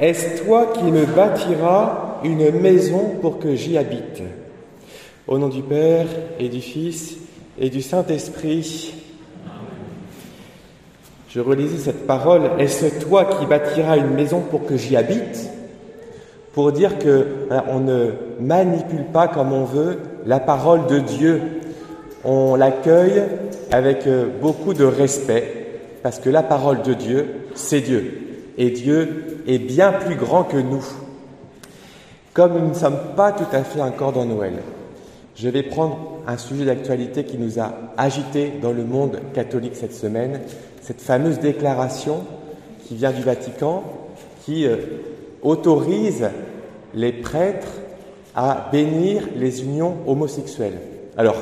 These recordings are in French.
Est-ce toi qui me bâtiras une maison pour que j'y habite? Au nom du Père et du Fils et du Saint-Esprit. Je relisais cette parole, est-ce toi qui bâtiras une maison pour que j'y habite? Pour dire que on ne manipule pas comme on veut la parole de Dieu. On l'accueille avec euh, beaucoup de respect parce que la parole de Dieu, c'est Dieu. Et Dieu est bien plus grand que nous. Comme nous ne sommes pas tout à fait encore dans Noël, je vais prendre un sujet d'actualité qui nous a agité dans le monde catholique cette semaine, cette fameuse déclaration qui vient du Vatican, qui euh, autorise les prêtres à bénir les unions homosexuelles. Alors,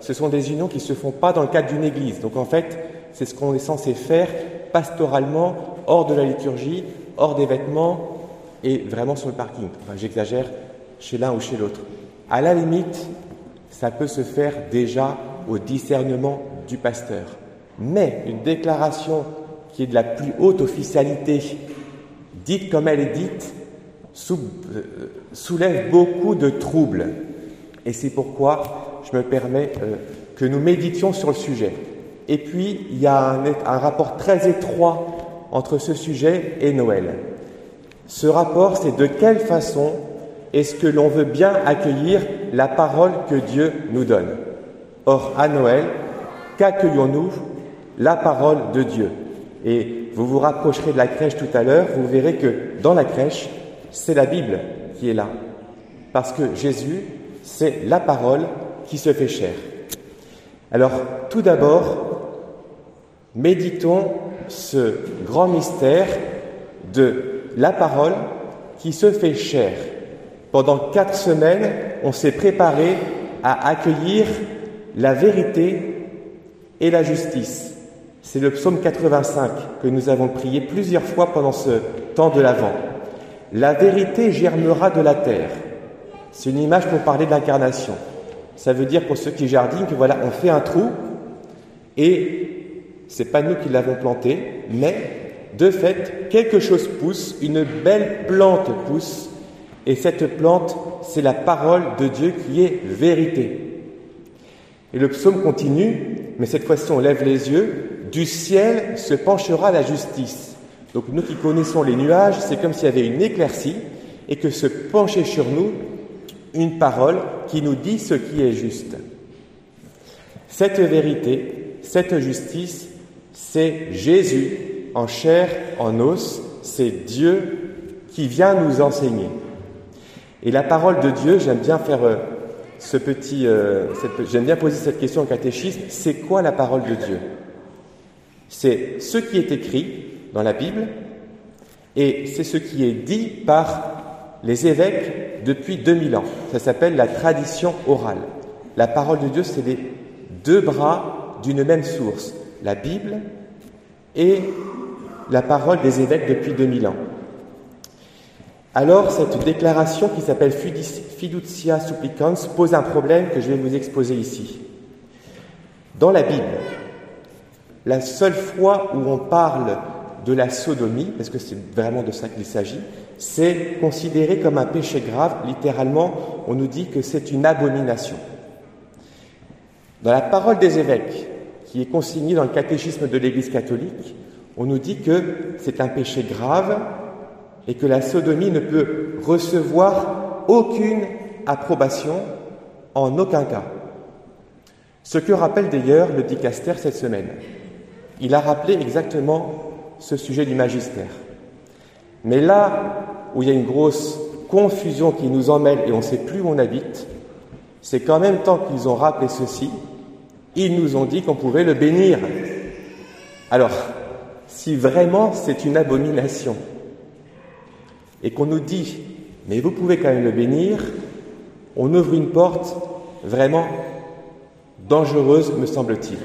ce sont des unions qui ne se font pas dans le cadre d'une église. Donc en fait, c'est ce qu'on est censé faire pastoralement, hors de la liturgie, hors des vêtements et vraiment sur le parking. Enfin, j'exagère, chez l'un ou chez l'autre. À la limite, ça peut se faire déjà au discernement du pasteur. Mais une déclaration qui est de la plus haute officialité, dite comme elle est dite, euh, soulève beaucoup de troubles. Et c'est pourquoi je me permets euh, que nous méditions sur le sujet. Et puis, il y a un, un rapport très étroit entre ce sujet et Noël. Ce rapport, c'est de quelle façon est-ce que l'on veut bien accueillir la parole que Dieu nous donne? Or, à Noël, qu'accueillons-nous La parole de Dieu? Et vous vous rapprocherez de la crèche tout à l'heure, vous verrez que dans la crèche, c'est la Bible qui est là. Parce que Jésus, c'est la parole qui se fait chair. Alors, tout d'abord, méditons ce grand mystère de la parole qui se fait chair. Pendant quatre semaines, on s'est préparé à accueillir la vérité et la justice. C'est le psaume 85 que nous avons prié plusieurs fois pendant ce temps de l'Avent. La vérité germera de la terre. C'est une image pour parler de l'incarnation. Ça veut dire pour ceux qui jardinent que voilà, on fait un trou et c'est pas nous qui l'avons planté, mais de fait, quelque chose pousse, une belle plante pousse, et cette plante, c'est la parole de Dieu qui est vérité. Et le psaume continue, mais cette fois-ci on lève les yeux, du ciel se penchera la justice. Donc nous qui connaissons les nuages, c'est comme s'il y avait une éclaircie et que se penchait sur nous une parole qui nous dit ce qui est juste. Cette vérité, cette justice, c'est Jésus en chair, en os, c'est Dieu qui vient nous enseigner. Et la parole de Dieu, j'aime bien faire euh, ce petit, euh, j'aime bien poser cette question au catéchisme, c'est quoi la parole de Dieu? C'est ce qui est écrit dans la Bible et c'est ce qui est dit par les évêques depuis 2000 ans. Ça s'appelle la tradition orale. La parole de Dieu, c'est les deux bras d'une même source, la Bible et la parole des évêques depuis 2000 ans. Alors, cette déclaration qui s'appelle fiducia supplicans pose un problème que je vais vous exposer ici. Dans la Bible, la seule fois où on parle de la sodomie, parce que c'est vraiment de ça qu'il s'agit, c'est considéré comme un péché grave. Littéralement, on nous dit que c'est une abomination. Dans la parole des évêques, qui est consignée dans le catéchisme de l'Église catholique, on nous dit que c'est un péché grave et que la sodomie ne peut recevoir aucune approbation en aucun cas. Ce que rappelle d'ailleurs le dicaster cette semaine. Il a rappelé exactement ce sujet du magistère. Mais là où il y a une grosse confusion qui nous emmêle et on ne sait plus où on habite, c'est qu'en même temps qu'ils ont rappelé ceci, ils nous ont dit qu'on pouvait le bénir. Alors, si vraiment c'est une abomination, et qu'on nous dit, mais vous pouvez quand même le bénir, on ouvre une porte vraiment dangereuse, me semble-t-il.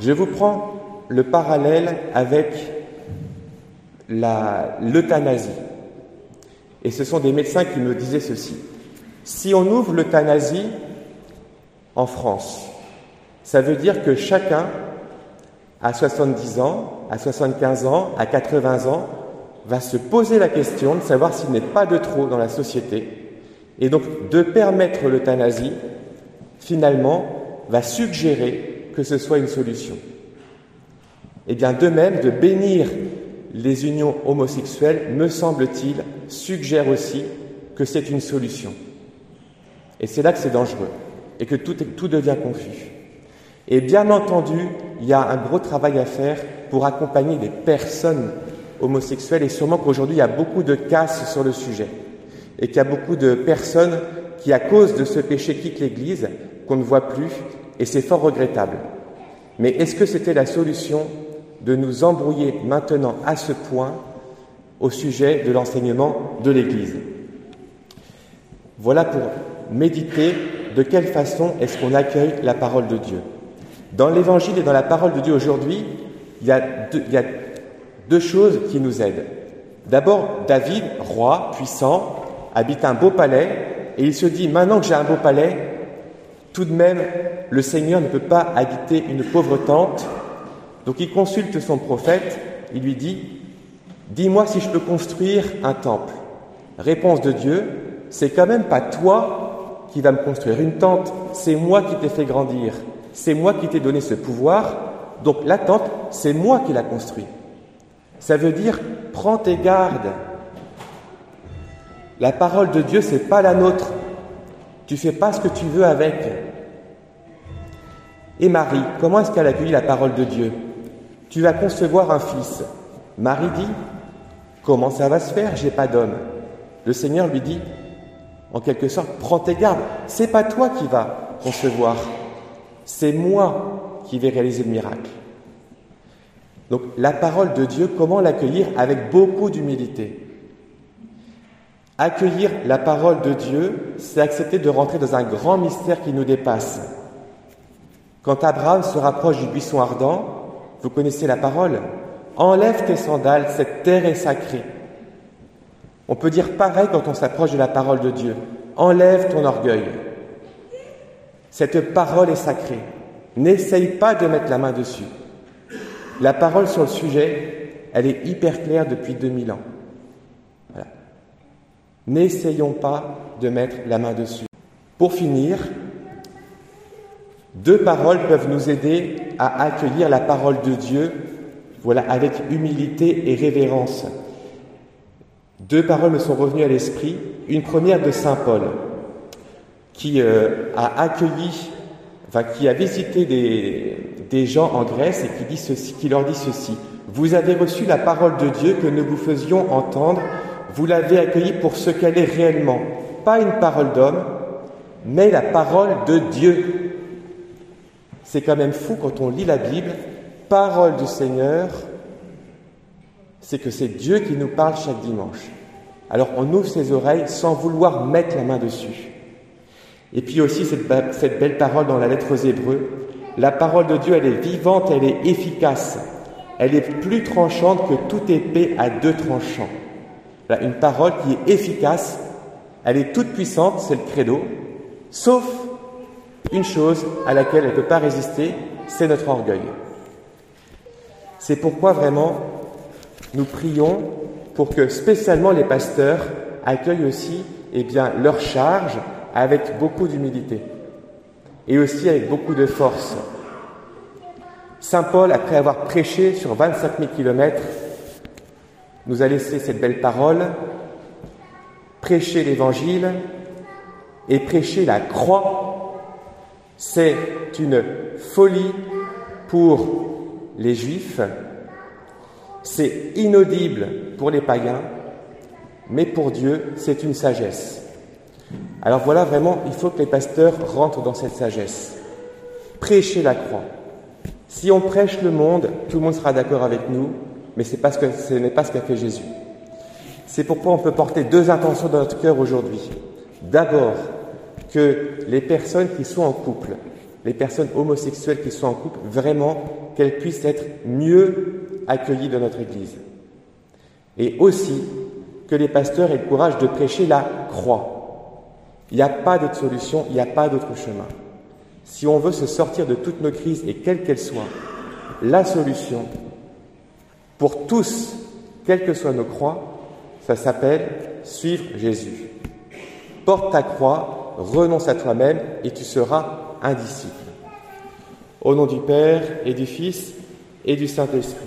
Je vous prends le parallèle avec l'euthanasie. Et ce sont des médecins qui me disaient ceci. Si on ouvre l'euthanasie en France, ça veut dire que chacun, à 70 ans, à 75 ans, à 80 ans, va se poser la question de savoir s'il n'est pas de trop dans la société, et donc de permettre l'euthanasie, finalement, va suggérer que ce soit une solution. Et bien de même, de bénir les unions homosexuelles, me semble-t-il, suggère aussi que c'est une solution. Et c'est là que c'est dangereux et que tout devient confus. Et bien entendu, il y a un gros travail à faire pour accompagner les personnes homosexuelles et sûrement qu'aujourd'hui il y a beaucoup de casse sur le sujet et qu'il y a beaucoup de personnes qui, à cause de ce péché, quittent l'Église, qu'on ne voit plus et c'est fort regrettable. Mais est-ce que c'était la solution de nous embrouiller maintenant à ce point au sujet de l'enseignement de l'Église? Voilà pour méditer de quelle façon est-ce qu'on accueille la parole de Dieu. Dans l'Évangile et dans la parole de Dieu aujourd'hui, il, y a deux choses qui nous aident. D'abord, David, roi puissant, habite un beau palais et il se dit, maintenant que j'ai un beau palais, tout de même, le Seigneur ne peut pas habiter une pauvre tente. Donc il consulte son prophète, il lui dit, dis-moi si je peux construire un temple. Réponse de Dieu, c'est quand même pas toi qui vas me construire une tente, c'est moi qui t'ai fait grandir, c'est moi qui t'ai donné ce pouvoir, donc la tente, c'est moi qui la construit. Ça veut dire, prends tes gardes. La parole de Dieu, c'est pas la nôtre. Tu fais pas ce que tu veux avec. Et Marie, comment est-ce qu'elle a accueilli la parole de Dieu? Tu vas concevoir un fils. Marie dit Comment ça va se faire? J'ai pas d'homme. Le Seigneur lui dit En quelque sorte, prends tes gardes. C'est pas toi qui vas concevoir. C'est moi qui vais réaliser le miracle. Donc la parole de Dieu, comment l'accueillir? Avec beaucoup d'humilité. Accueillir la parole de Dieu, c'est accepter de rentrer dans un grand mystère qui nous dépasse. Quand Abraham se rapproche du buisson ardent, vous connaissez la parole, enlève tes sandales, cette terre est sacrée. On peut dire pareil quand on s'approche de la parole de Dieu, enlève ton orgueil. Cette parole est sacrée. N'essaye pas de mettre la main dessus. La parole sur le sujet, elle est hyper claire depuis 2000 ans. N'essayons pas de mettre la main dessus. Pour finir, deux paroles peuvent nous aider à accueillir la parole de Dieu, voilà, avec humilité et révérence. Deux paroles me sont revenues à l'esprit. Une première de Saint Paul, qui euh, a accueilli, qui a visité des, des gens en Grèce et qui, dit ceci, qui leur dit ceci. Vous avez reçu la parole de Dieu que nous vous faisions entendre vous l'avez accueillie pour ce qu'elle est réellement, pas une parole d'homme, mais la parole de Dieu. C'est quand même fou quand on lit la Bible, parole du Seigneur, c'est que c'est Dieu qui nous parle chaque dimanche. Alors on ouvre ses oreilles sans vouloir mettre la main dessus. Et puis aussi cette, belle parole dans la lettre aux Hébreux, la parole de Dieu, elle est vivante, elle est efficace, elle est plus tranchante que toute épée à deux tranchants. Une parole qui est efficace, elle est toute puissante, c'est le credo, sauf une chose à laquelle elle ne peut pas résister, c'est notre orgueil. C'est pourquoi vraiment nous prions pour que spécialement les pasteurs accueillent aussi eh bien, leur charge avec beaucoup d'humilité et aussi avec beaucoup de force. Saint Paul, après avoir prêché sur 25 000 kilomètres, nous a laissé cette belle parole, prêcher l'Évangile et prêcher la croix, c'est une folie pour les Juifs, c'est inaudible pour les païens, mais pour Dieu, c'est une sagesse. Alors voilà, vraiment, il faut que les pasteurs rentrent dans cette sagesse. Prêcher la croix. Si on prêche le monde, tout le monde sera d'accord avec nous, mais ce n'est pas ce qu'a fait Jésus. C'est pourquoi on peut porter deux intentions dans notre cœur aujourd'hui. D'abord, que les personnes qui sont en couple, les personnes homosexuelles qui sont en couple, vraiment qu'elles puissent être mieux accueillies dans notre Église. Et aussi que les pasteurs aient le courage de prêcher la croix. Il n'y a pas d'autre solution, il n'y a pas d'autre chemin. Si on veut se sortir de toutes nos crises, et quelles qu'elles soient, la solution, pour tous, quelles que soient nos croix, ça s'appelle suivre Jésus. Porte ta croix, renonce à toi-même et tu seras un disciple. Au nom du Père et du Fils et du Saint-Esprit.